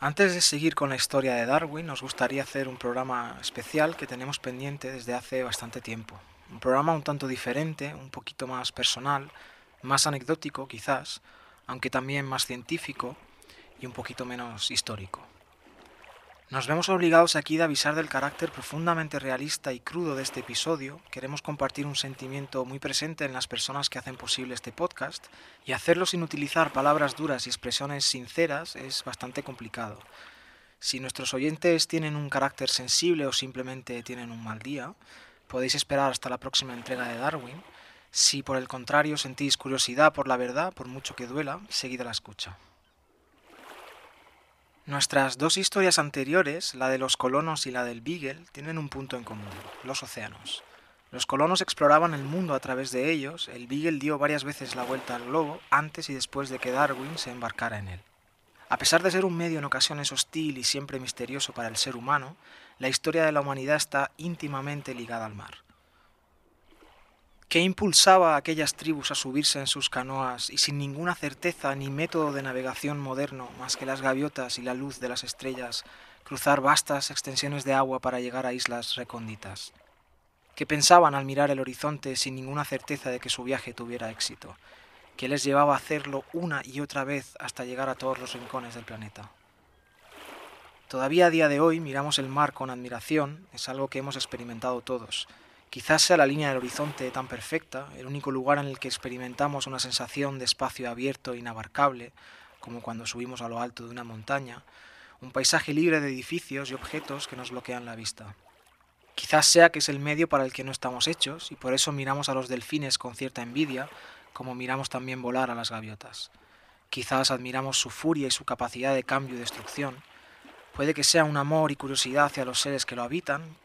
Antes de seguir con la historia de Darwin, nos gustaría hacer un programa especial que tenemos pendiente desde hace bastante tiempo. Un programa un tanto diferente, un poquito más personal, más anecdótico quizás, aunque también más científico y un poquito menos histórico. Nos vemos obligados aquí de avisar del carácter profundamente realista y crudo de este episodio. Queremos compartir un sentimiento muy presente en las personas que hacen posible este podcast y hacerlo sin utilizar palabras duras y expresiones sinceras es bastante complicado. Si nuestros oyentes tienen un carácter sensible o simplemente tienen un mal día, podéis esperar hasta la próxima entrega de Darwin. Si por el contrario sentís curiosidad por la verdad, por mucho que duela, seguid a la escucha. Nuestras dos historias anteriores, la de los colonos y la del Beagle, tienen un punto en común, los océanos. Los colonos exploraban el mundo a través de ellos, el Beagle dio varias veces la vuelta al globo antes y después de que Darwin se embarcara en él. A pesar de ser un medio en ocasiones hostil y siempre misterioso para el ser humano, la historia de la humanidad está íntimamente ligada al mar. ¿Qué impulsaba a aquellas tribus a subirse en sus canoas y sin ninguna certeza ni método de navegación moderno más que las gaviotas y la luz de las estrellas cruzar vastas extensiones de agua para llegar a islas recónditas? ¿Qué pensaban al mirar el horizonte sin ninguna certeza de que su viaje tuviera éxito? ¿Qué les llevaba a hacerlo una y otra vez hasta llegar a todos los rincones del planeta? Todavía a día de hoy miramos el mar con admiración, es algo que hemos experimentado todos Quizás sea la línea del horizonte tan perfecta, el único lugar en el que experimentamos una sensación de espacio abierto e inabarcable, como cuando subimos a lo alto de una montaña, un paisaje libre de edificios y objetos que nos bloquean la vista. Quizás sea que es el medio para el que no estamos hechos y por eso miramos a los delfines con cierta envidia, como miramos también volar a las gaviotas. Quizás admiramos su furia y su capacidad de cambio y destrucción. Puede que sea un amor y curiosidad hacia los seres que lo habitan,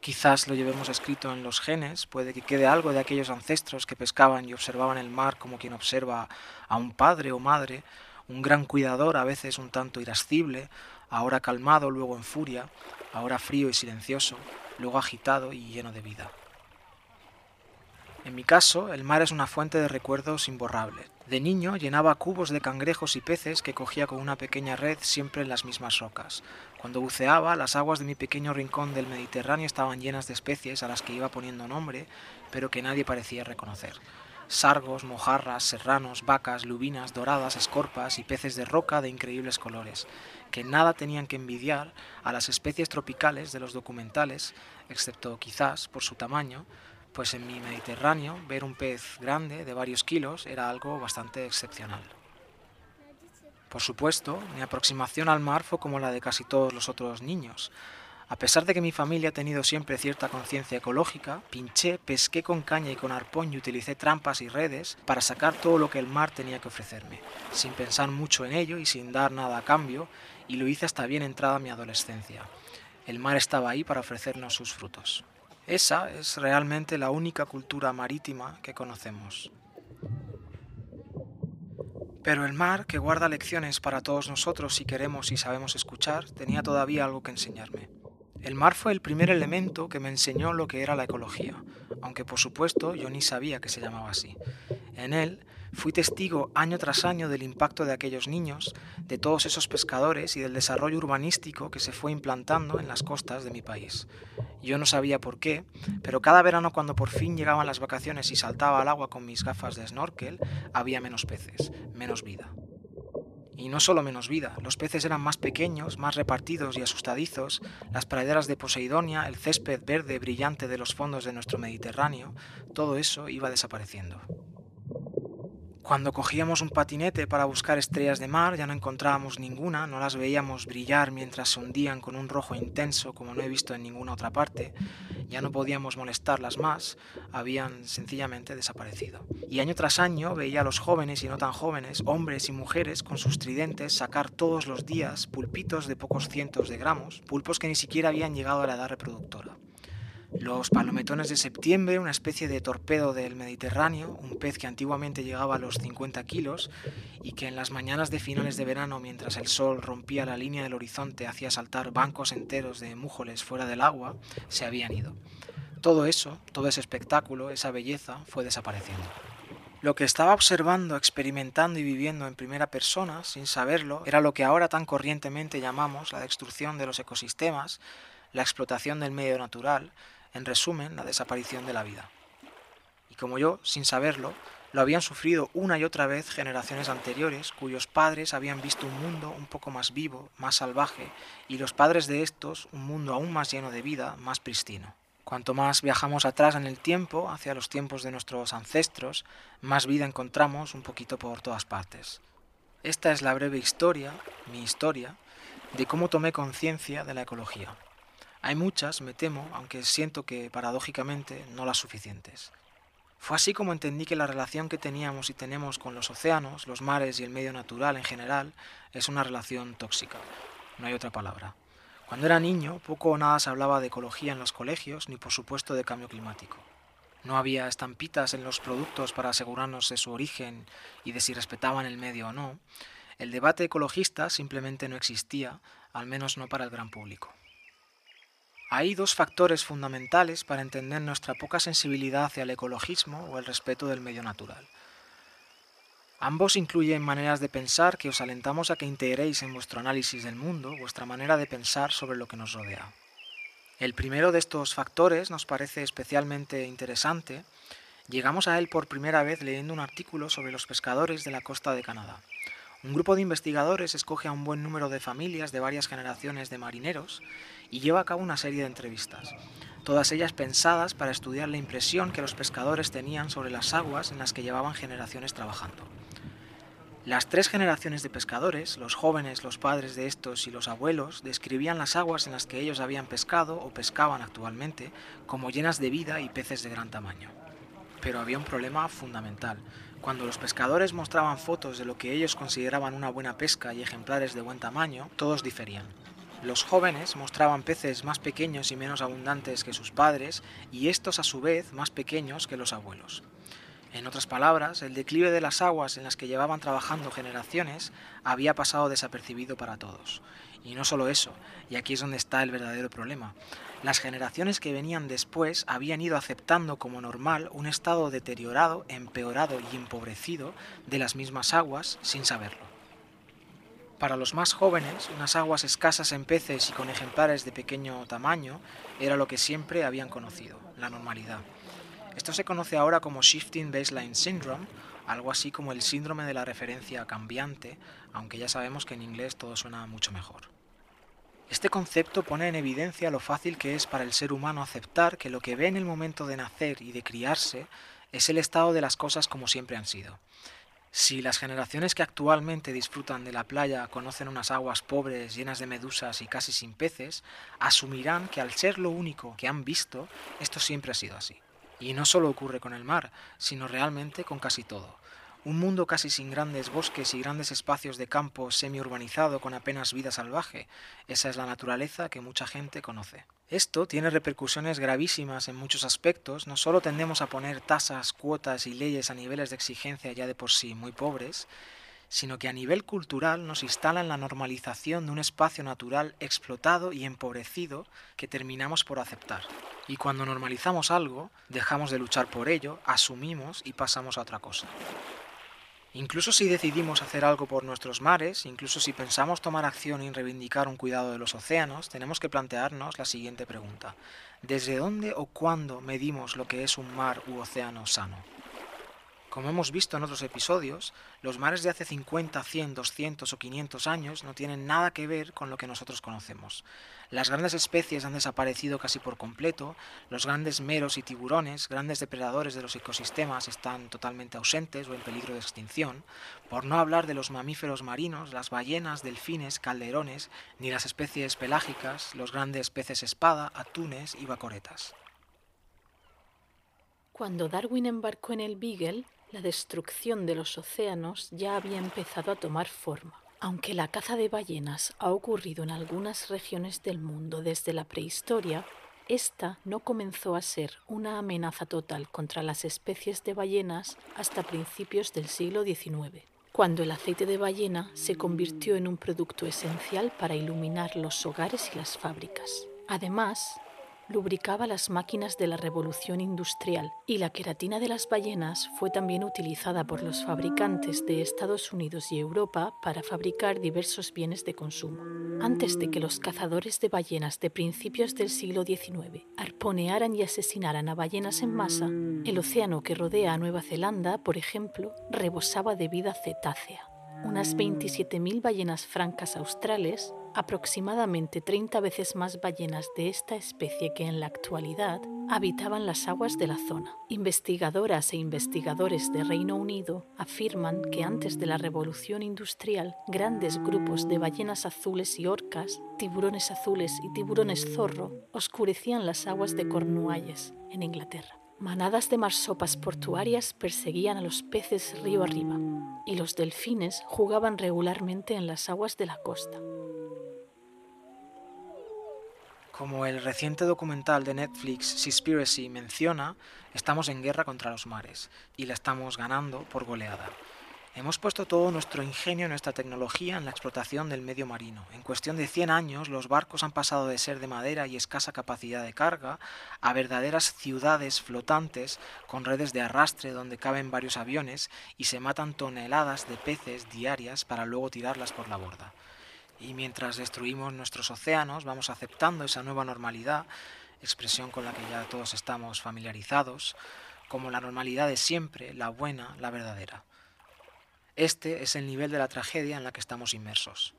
Quizás lo llevemos escrito en los genes, puede que quede algo de aquellos ancestros que pescaban y observaban el mar como quien observa a un padre o madre, un gran cuidador, a veces un tanto irascible, ahora calmado, luego en furia, ahora frío y silencioso, luego agitado y lleno de vida. En mi caso, el mar es una fuente de recuerdos imborrables. De niño llenaba cubos de cangrejos y peces que cogía con una pequeña red siempre en las mismas rocas. Cuando buceaba, las aguas de mi pequeño rincón del Mediterráneo estaban llenas de especies a las que iba poniendo nombre, pero que nadie parecía reconocer. Sargos, mojarras, serranos, vacas, lubinas, doradas, escorpas y peces de roca de increíbles colores, que nada tenían que envidiar a las especies tropicales de los documentales, excepto quizás por su tamaño, pues en mi Mediterráneo ver un pez grande de varios kilos era algo bastante excepcional. Por supuesto, mi aproximación al mar fue como la de casi todos los otros niños. A pesar de que mi familia ha tenido siempre cierta conciencia ecológica, pinché, pesqué con caña y con arpón y utilicé trampas y redes para sacar todo lo que el mar tenía que ofrecerme, sin pensar mucho en ello y sin dar nada a cambio, y lo hice hasta bien entrada mi adolescencia. El mar estaba ahí para ofrecernos sus frutos. Esa es realmente la única cultura marítima que conocemos. Pero el mar, que guarda lecciones para todos nosotros si queremos y sabemos escuchar, tenía todavía algo que enseñarme. El mar fue el primer elemento que me enseñó lo que era la ecología, aunque por supuesto yo ni sabía que se llamaba así. En él Fui testigo año tras año del impacto de aquellos niños, de todos esos pescadores y del desarrollo urbanístico que se fue implantando en las costas de mi país. Yo no sabía por qué, pero cada verano cuando por fin llegaban las vacaciones y saltaba al agua con mis gafas de snorkel, había menos peces, menos vida. Y no solo menos vida, los peces eran más pequeños, más repartidos y asustadizos, las praderas de Poseidonia, el césped verde brillante de los fondos de nuestro Mediterráneo, todo eso iba desapareciendo. Cuando cogíamos un patinete para buscar estrellas de mar ya no encontrábamos ninguna, no las veíamos brillar mientras se hundían con un rojo intenso como no he visto en ninguna otra parte, ya no podíamos molestarlas más, habían sencillamente desaparecido. Y año tras año veía a los jóvenes y no tan jóvenes, hombres y mujeres con sus tridentes sacar todos los días pulpitos de pocos cientos de gramos, pulpos que ni siquiera habían llegado a la edad reproductora. Los palometones de septiembre, una especie de torpedo del Mediterráneo, un pez que antiguamente llegaba a los 50 kilos y que en las mañanas de finales de verano, mientras el sol rompía la línea del horizonte, hacía saltar bancos enteros de mújoles fuera del agua, se habían ido. Todo eso, todo ese espectáculo, esa belleza, fue desapareciendo. Lo que estaba observando, experimentando y viviendo en primera persona, sin saberlo, era lo que ahora tan corrientemente llamamos la destrucción de los ecosistemas, la explotación del medio natural, en resumen, la desaparición de la vida. Y como yo, sin saberlo, lo habían sufrido una y otra vez generaciones anteriores cuyos padres habían visto un mundo un poco más vivo, más salvaje, y los padres de estos un mundo aún más lleno de vida, más pristino. Cuanto más viajamos atrás en el tiempo, hacia los tiempos de nuestros ancestros, más vida encontramos un poquito por todas partes. Esta es la breve historia, mi historia, de cómo tomé conciencia de la ecología. Hay muchas, me temo, aunque siento que paradójicamente no las suficientes. Fue así como entendí que la relación que teníamos y tenemos con los océanos, los mares y el medio natural en general es una relación tóxica. No hay otra palabra. Cuando era niño, poco o nada se hablaba de ecología en los colegios, ni por supuesto de cambio climático. No había estampitas en los productos para asegurarnos de su origen y de si respetaban el medio o no. El debate ecologista simplemente no existía, al menos no para el gran público. Hay dos factores fundamentales para entender nuestra poca sensibilidad hacia el ecologismo o el respeto del medio natural. Ambos incluyen maneras de pensar que os alentamos a que integréis en vuestro análisis del mundo vuestra manera de pensar sobre lo que nos rodea. El primero de estos factores nos parece especialmente interesante. Llegamos a él por primera vez leyendo un artículo sobre los pescadores de la costa de Canadá. Un grupo de investigadores escoge a un buen número de familias de varias generaciones de marineros y lleva a cabo una serie de entrevistas, todas ellas pensadas para estudiar la impresión que los pescadores tenían sobre las aguas en las que llevaban generaciones trabajando. Las tres generaciones de pescadores, los jóvenes, los padres de estos y los abuelos, describían las aguas en las que ellos habían pescado o pescaban actualmente como llenas de vida y peces de gran tamaño. Pero había un problema fundamental. Cuando los pescadores mostraban fotos de lo que ellos consideraban una buena pesca y ejemplares de buen tamaño, todos diferían. Los jóvenes mostraban peces más pequeños y menos abundantes que sus padres, y estos a su vez más pequeños que los abuelos. En otras palabras, el declive de las aguas en las que llevaban trabajando generaciones había pasado desapercibido para todos. Y no solo eso, y aquí es donde está el verdadero problema. Las generaciones que venían después habían ido aceptando como normal un estado deteriorado, empeorado y empobrecido de las mismas aguas sin saberlo. Para los más jóvenes, unas aguas escasas en peces y con ejemplares de pequeño tamaño era lo que siempre habían conocido, la normalidad. Esto se conoce ahora como Shifting Baseline Syndrome, algo así como el síndrome de la referencia cambiante, aunque ya sabemos que en inglés todo suena mucho mejor. Este concepto pone en evidencia lo fácil que es para el ser humano aceptar que lo que ve en el momento de nacer y de criarse es el estado de las cosas como siempre han sido. Si las generaciones que actualmente disfrutan de la playa conocen unas aguas pobres, llenas de medusas y casi sin peces, asumirán que al ser lo único que han visto, esto siempre ha sido así. Y no solo ocurre con el mar, sino realmente con casi todo. Un mundo casi sin grandes bosques y grandes espacios de campo semi-urbanizado con apenas vida salvaje. Esa es la naturaleza que mucha gente conoce. Esto tiene repercusiones gravísimas en muchos aspectos. No solo tendemos a poner tasas, cuotas y leyes a niveles de exigencia ya de por sí muy pobres, sino que a nivel cultural nos instala en la normalización de un espacio natural explotado y empobrecido que terminamos por aceptar. Y cuando normalizamos algo, dejamos de luchar por ello, asumimos y pasamos a otra cosa. Incluso si decidimos hacer algo por nuestros mares, incluso si pensamos tomar acción y reivindicar un cuidado de los océanos, tenemos que plantearnos la siguiente pregunta. ¿Desde dónde o cuándo medimos lo que es un mar u océano sano? Como hemos visto en otros episodios, los mares de hace 50, 100, 200 o 500 años no tienen nada que ver con lo que nosotros conocemos. Las grandes especies han desaparecido casi por completo, los grandes meros y tiburones, grandes depredadores de los ecosistemas, están totalmente ausentes o en peligro de extinción, por no hablar de los mamíferos marinos, las ballenas, delfines, calderones, ni las especies pelágicas, los grandes peces espada, atunes y bacoretas. Cuando Darwin embarcó en el Beagle, la destrucción de los océanos ya había empezado a tomar forma. Aunque la caza de ballenas ha ocurrido en algunas regiones del mundo desde la prehistoria, esta no comenzó a ser una amenaza total contra las especies de ballenas hasta principios del siglo XIX, cuando el aceite de ballena se convirtió en un producto esencial para iluminar los hogares y las fábricas. Además, lubricaba las máquinas de la revolución industrial y la queratina de las ballenas fue también utilizada por los fabricantes de Estados Unidos y Europa para fabricar diversos bienes de consumo. Antes de que los cazadores de ballenas de principios del siglo XIX arponearan y asesinaran a ballenas en masa, el océano que rodea a Nueva Zelanda, por ejemplo, rebosaba de vida cetácea. Unas 27.000 ballenas francas australes aproximadamente 30 veces más ballenas de esta especie que en la actualidad habitaban las aguas de la zona. Investigadoras e investigadores de Reino Unido afirman que antes de la revolución industrial, grandes grupos de ballenas azules y orcas, tiburones azules y tiburones zorro oscurecían las aguas de Cornualles, en Inglaterra. Manadas de marsopas portuarias perseguían a los peces río arriba y los delfines jugaban regularmente en las aguas de la costa. Como el reciente documental de Netflix Seaspiracy menciona, estamos en guerra contra los mares y la estamos ganando por goleada. Hemos puesto todo nuestro ingenio y nuestra tecnología en la explotación del medio marino. En cuestión de 100 años, los barcos han pasado de ser de madera y escasa capacidad de carga a verdaderas ciudades flotantes con redes de arrastre donde caben varios aviones y se matan toneladas de peces diarias para luego tirarlas por la borda. Y mientras destruimos nuestros océanos, vamos aceptando esa nueva normalidad, expresión con la que ya todos estamos familiarizados, como la normalidad de siempre, la buena, la verdadera. Este es el nivel de la tragedia en la que estamos inmersos.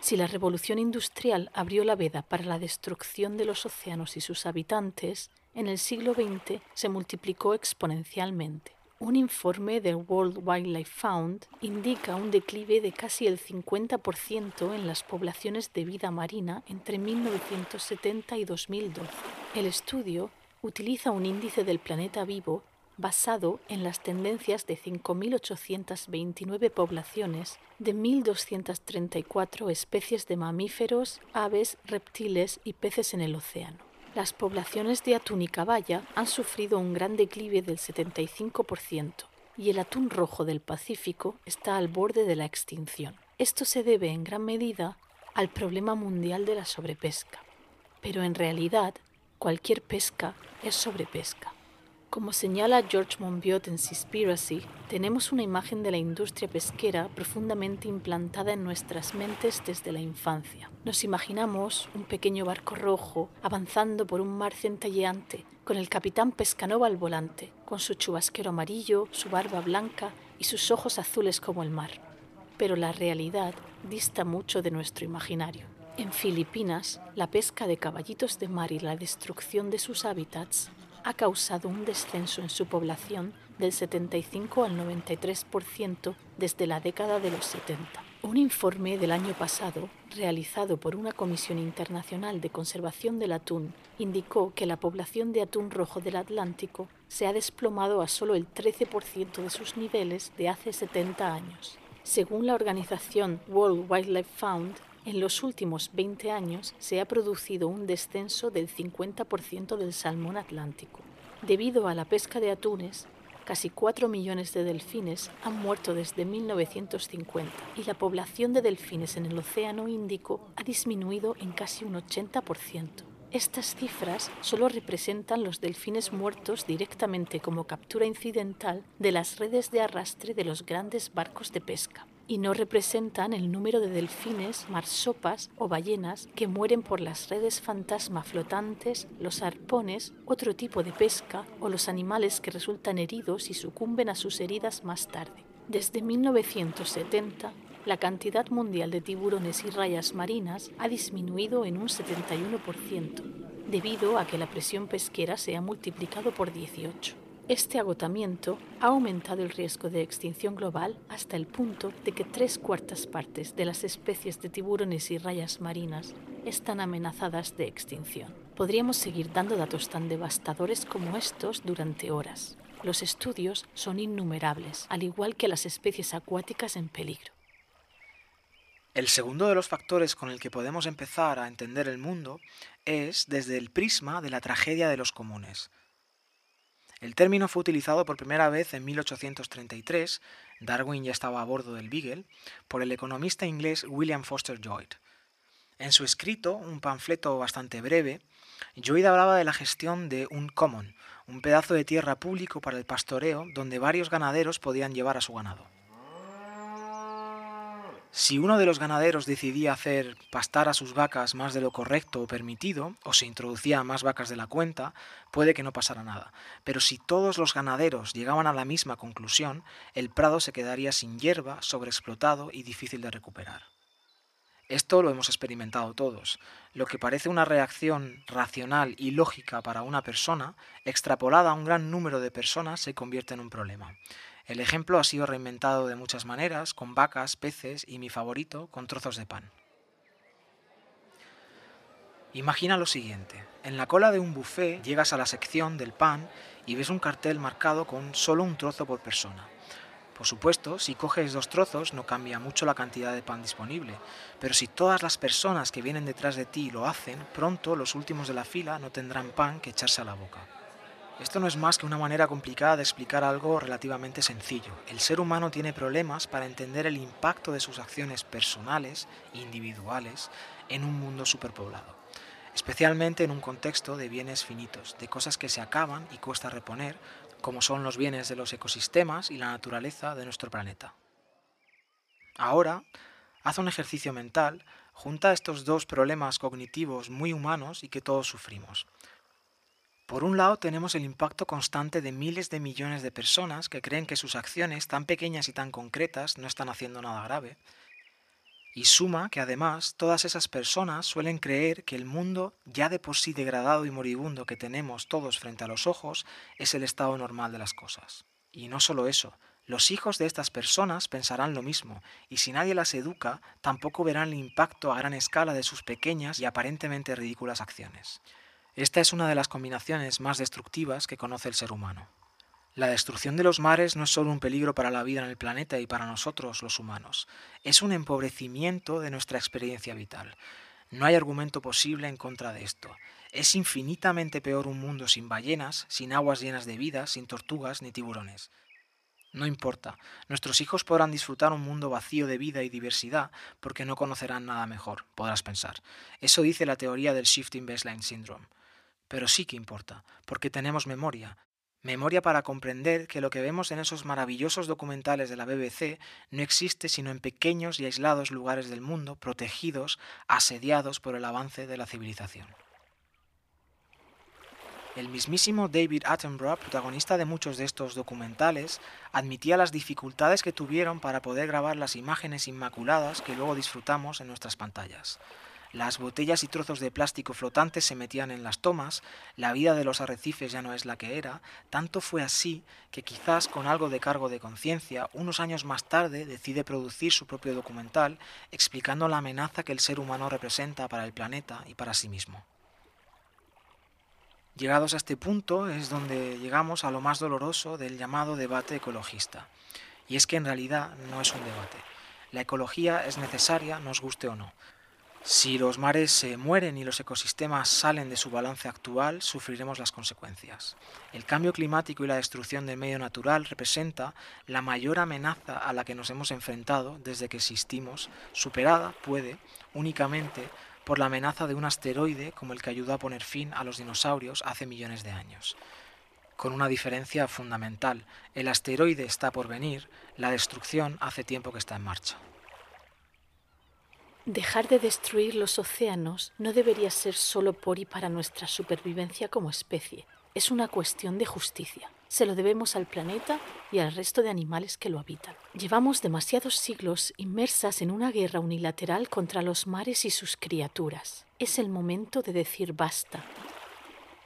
Si la revolución industrial abrió la veda para la destrucción de los océanos y sus habitantes, en el siglo XX se multiplicó exponencialmente. Un informe del World Wildlife Fund indica un declive de casi el 50% en las poblaciones de vida marina entre 1970 y 2012. El estudio utiliza un índice del planeta vivo basado en las tendencias de 5.829 poblaciones de 1.234 especies de mamíferos, aves, reptiles y peces en el océano las poblaciones de atún y caballa han sufrido un gran declive del 75% y el atún rojo del Pacífico está al borde de la extinción. Esto se debe en gran medida al problema mundial de la sobrepesca. Pero en realidad, cualquier pesca es sobrepesca. Como señala George Monbiot en Seaspiracy, tenemos una imagen de la industria pesquera profundamente implantada en nuestras mentes desde la infancia. Nos imaginamos un pequeño barco rojo avanzando por un mar centelleante, con el capitán Pescanova al volante, con su chubasquero amarillo, su barba blanca y sus ojos azules como el mar. Pero la realidad dista mucho de nuestro imaginario. En Filipinas, la pesca de caballitos de mar y la destrucción de sus hábitats ha causado un descenso en su población del 75 al 93% desde la década de los 70. Un informe del año pasado, realizado por una Comisión Internacional de Conservación del Atún, indicó que la población de atún rojo del Atlántico se ha desplomado a solo el 13% de sus niveles de hace 70 años. Según la organización World Wildlife Fund, en los últimos 20 años se ha producido un descenso del 50% del salmón atlántico. Debido a la pesca de atunes, casi 4 millones de delfines han muerto desde 1950 y la población de delfines en el Océano Índico ha disminuido en casi un 80%. Estas cifras solo representan los delfines muertos directamente como captura incidental de las redes de arrastre de los grandes barcos de pesca y no representan el número de delfines, marsopas o ballenas que mueren por las redes fantasma flotantes, los arpones, otro tipo de pesca o los animales que resultan heridos y sucumben a sus heridas más tarde. Desde 1970, la cantidad mundial de tiburones y rayas marinas ha disminuido en un 71%, debido a que la presión pesquera se ha multiplicado por 18. Este agotamiento ha aumentado el riesgo de extinción global hasta el punto de que tres cuartas partes de las especies de tiburones y rayas marinas están amenazadas de extinción. Podríamos seguir dando datos tan devastadores como estos durante horas. Los estudios son innumerables, al igual que las especies acuáticas en peligro. El segundo de los factores con el que podemos empezar a entender el mundo es desde el prisma de la tragedia de los comunes, el término fue utilizado por primera vez en 1833, Darwin ya estaba a bordo del Beagle, por el economista inglés William Foster Lloyd. En su escrito, un panfleto bastante breve, Joyd hablaba de la gestión de un common, un pedazo de tierra público para el pastoreo donde varios ganaderos podían llevar a su ganado. Si uno de los ganaderos decidía hacer pastar a sus vacas más de lo correcto o permitido, o se introducía más vacas de la cuenta, puede que no pasara nada. Pero si todos los ganaderos llegaban a la misma conclusión, el prado se quedaría sin hierba, sobreexplotado y difícil de recuperar. Esto lo hemos experimentado todos. Lo que parece una reacción racional y lógica para una persona, extrapolada a un gran número de personas, se convierte en un problema. El ejemplo ha sido reinventado de muchas maneras, con vacas, peces y mi favorito, con trozos de pan. Imagina lo siguiente. En la cola de un buffet llegas a la sección del pan y ves un cartel marcado con solo un trozo por persona. Por supuesto, si coges dos trozos no cambia mucho la cantidad de pan disponible, pero si todas las personas que vienen detrás de ti lo hacen, pronto los últimos de la fila no tendrán pan que echarse a la boca. Esto no es más que una manera complicada de explicar algo relativamente sencillo. El ser humano tiene problemas para entender el impacto de sus acciones personales, individuales, en un mundo superpoblado, especialmente en un contexto de bienes finitos, de cosas que se acaban y cuesta reponer, como son los bienes de los ecosistemas y la naturaleza de nuestro planeta. Ahora, haz un ejercicio mental, junta estos dos problemas cognitivos muy humanos y que todos sufrimos. Por un lado tenemos el impacto constante de miles de millones de personas que creen que sus acciones tan pequeñas y tan concretas no están haciendo nada grave. Y suma que además todas esas personas suelen creer que el mundo ya de por sí degradado y moribundo que tenemos todos frente a los ojos es el estado normal de las cosas. Y no solo eso, los hijos de estas personas pensarán lo mismo, y si nadie las educa, tampoco verán el impacto a gran escala de sus pequeñas y aparentemente ridículas acciones. Esta es una de las combinaciones más destructivas que conoce el ser humano. La destrucción de los mares no es solo un peligro para la vida en el planeta y para nosotros los humanos, es un empobrecimiento de nuestra experiencia vital. No hay argumento posible en contra de esto. Es infinitamente peor un mundo sin ballenas, sin aguas llenas de vida, sin tortugas ni tiburones. No importa, nuestros hijos podrán disfrutar un mundo vacío de vida y diversidad porque no conocerán nada mejor, podrás pensar. Eso dice la teoría del Shifting Baseline Syndrome. Pero sí que importa, porque tenemos memoria. Memoria para comprender que lo que vemos en esos maravillosos documentales de la BBC no existe sino en pequeños y aislados lugares del mundo, protegidos, asediados por el avance de la civilización. El mismísimo David Attenborough, protagonista de muchos de estos documentales, admitía las dificultades que tuvieron para poder grabar las imágenes inmaculadas que luego disfrutamos en nuestras pantallas. Las botellas y trozos de plástico flotantes se metían en las tomas, la vida de los arrecifes ya no es la que era, tanto fue así que quizás con algo de cargo de conciencia, unos años más tarde decide producir su propio documental explicando la amenaza que el ser humano representa para el planeta y para sí mismo. Llegados a este punto es donde llegamos a lo más doloroso del llamado debate ecologista. Y es que en realidad no es un debate. La ecología es necesaria, nos guste o no. Si los mares se mueren y los ecosistemas salen de su balance actual, sufriremos las consecuencias. El cambio climático y la destrucción del medio natural representa la mayor amenaza a la que nos hemos enfrentado desde que existimos, superada, puede, únicamente por la amenaza de un asteroide como el que ayudó a poner fin a los dinosaurios hace millones de años. Con una diferencia fundamental, el asteroide está por venir, la destrucción hace tiempo que está en marcha. Dejar de destruir los océanos no debería ser solo por y para nuestra supervivencia como especie. Es una cuestión de justicia. Se lo debemos al planeta y al resto de animales que lo habitan. Llevamos demasiados siglos inmersas en una guerra unilateral contra los mares y sus criaturas. Es el momento de decir basta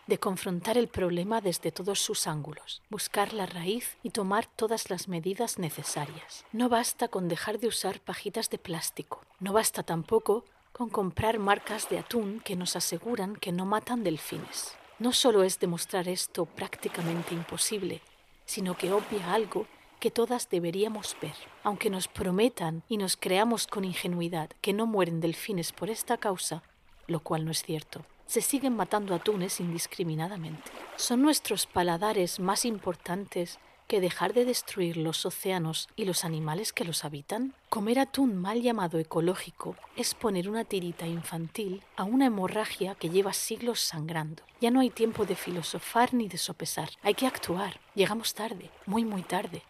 de confrontar el problema desde todos sus ángulos, buscar la raíz y tomar todas las medidas necesarias. No basta con dejar de usar pajitas de plástico, no basta tampoco con comprar marcas de atún que nos aseguran que no matan delfines. No solo es demostrar esto prácticamente imposible, sino que obvia algo que todas deberíamos ver. Aunque nos prometan y nos creamos con ingenuidad que no mueren delfines por esta causa, lo cual no es cierto se siguen matando atunes indiscriminadamente. ¿Son nuestros paladares más importantes que dejar de destruir los océanos y los animales que los habitan? Comer atún mal llamado ecológico es poner una tirita infantil a una hemorragia que lleva siglos sangrando. Ya no hay tiempo de filosofar ni de sopesar. Hay que actuar. Llegamos tarde, muy muy tarde.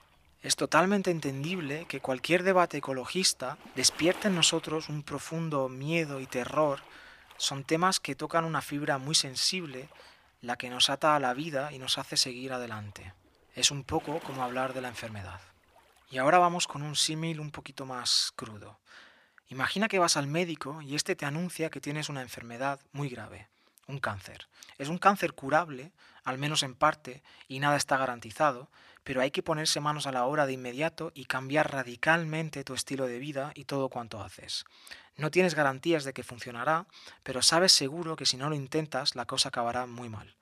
Es totalmente entendible que cualquier debate ecologista despierte en nosotros un profundo miedo y terror. Son temas que tocan una fibra muy sensible, la que nos ata a la vida y nos hace seguir adelante. Es un poco como hablar de la enfermedad. Y ahora vamos con un símil un poquito más crudo. Imagina que vas al médico y este te anuncia que tienes una enfermedad muy grave, un cáncer. Es un cáncer curable, al menos en parte, y nada está garantizado, pero hay que ponerse manos a la obra de inmediato y cambiar radicalmente tu estilo de vida y todo cuanto haces. No tienes garantías de que funcionará, pero sabes seguro que si no lo intentas la cosa acabará muy mal.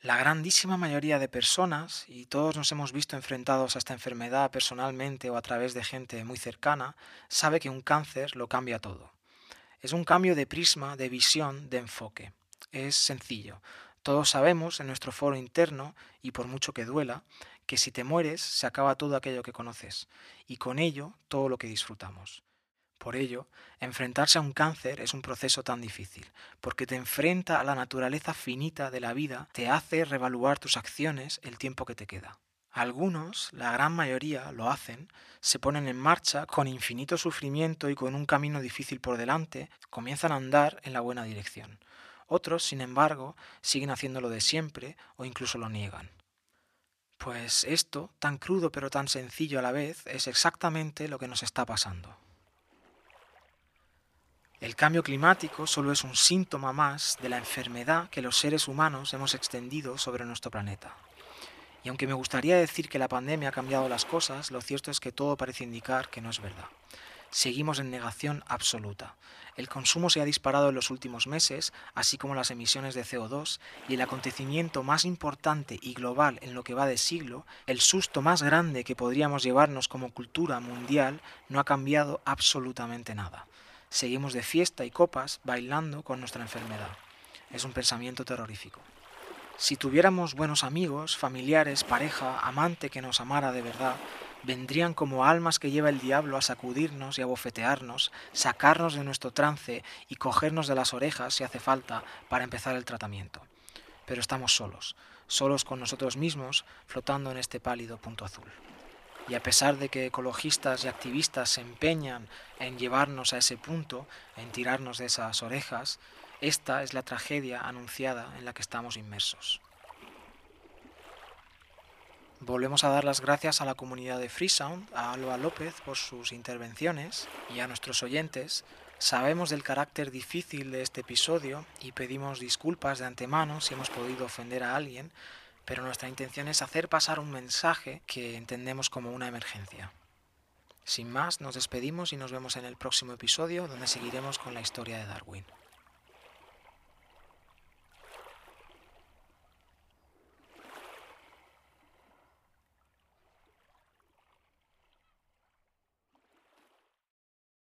La grandísima mayoría de personas, y todos nos hemos visto enfrentados a esta enfermedad personalmente o a través de gente muy cercana, sabe que un cáncer lo cambia todo. Es un cambio de prisma, de visión, de enfoque. Es sencillo. Todos sabemos en nuestro foro interno, y por mucho que duela, que si te mueres se acaba todo aquello que conoces, y con ello todo lo que disfrutamos. Por ello, enfrentarse a un cáncer es un proceso tan difícil, porque te enfrenta a la naturaleza finita de la vida, te hace revaluar tus acciones el tiempo que te queda. Algunos, la gran mayoría, lo hacen, se ponen en marcha con infinito sufrimiento y con un camino difícil por delante, comienzan a andar en la buena dirección. Otros, sin embargo, siguen haciendo de siempre o incluso lo niegan. Pues esto, tan crudo pero tan sencillo a la vez, es exactamente lo que nos está pasando. El cambio climático solo es un síntoma más de la enfermedad que los seres humanos hemos extendido sobre nuestro planeta. Y aunque me gustaría decir que la pandemia ha cambiado las cosas, lo cierto es que todo parece indicar que no es verdad seguimos en negación absoluta. El consumo se ha disparado en los últimos meses, así como las emisiones de CO2, y el acontecimiento más importante y global en lo que va de siglo, el susto más grande que podríamos llevarnos como cultura mundial, no ha cambiado absolutamente nada. Seguimos de fiesta y copas bailando con nuestra enfermedad. Es un pensamiento terrorífico. Si tuviéramos buenos amigos, familiares, pareja, amante que nos amara de verdad, vendrían como almas que lleva el diablo a sacudirnos y a bofetearnos, sacarnos de nuestro trance y cogernos de las orejas si hace falta para empezar el tratamiento. Pero estamos solos, solos con nosotros mismos, flotando en este pálido punto azul. Y a pesar de que ecologistas y activistas se empeñan en llevarnos a ese punto, en tirarnos de esas orejas, esta es la tragedia anunciada en la que estamos inmersos. Volvemos a dar las gracias a la comunidad de Freesound, a Alba López por sus intervenciones y a nuestros oyentes. Sabemos del carácter difícil de este episodio y pedimos disculpas de antemano si hemos podido ofender a alguien, pero nuestra intención es hacer pasar un mensaje que entendemos como una emergencia. Sin más, nos despedimos y nos vemos en el próximo episodio donde seguiremos con la historia de Darwin.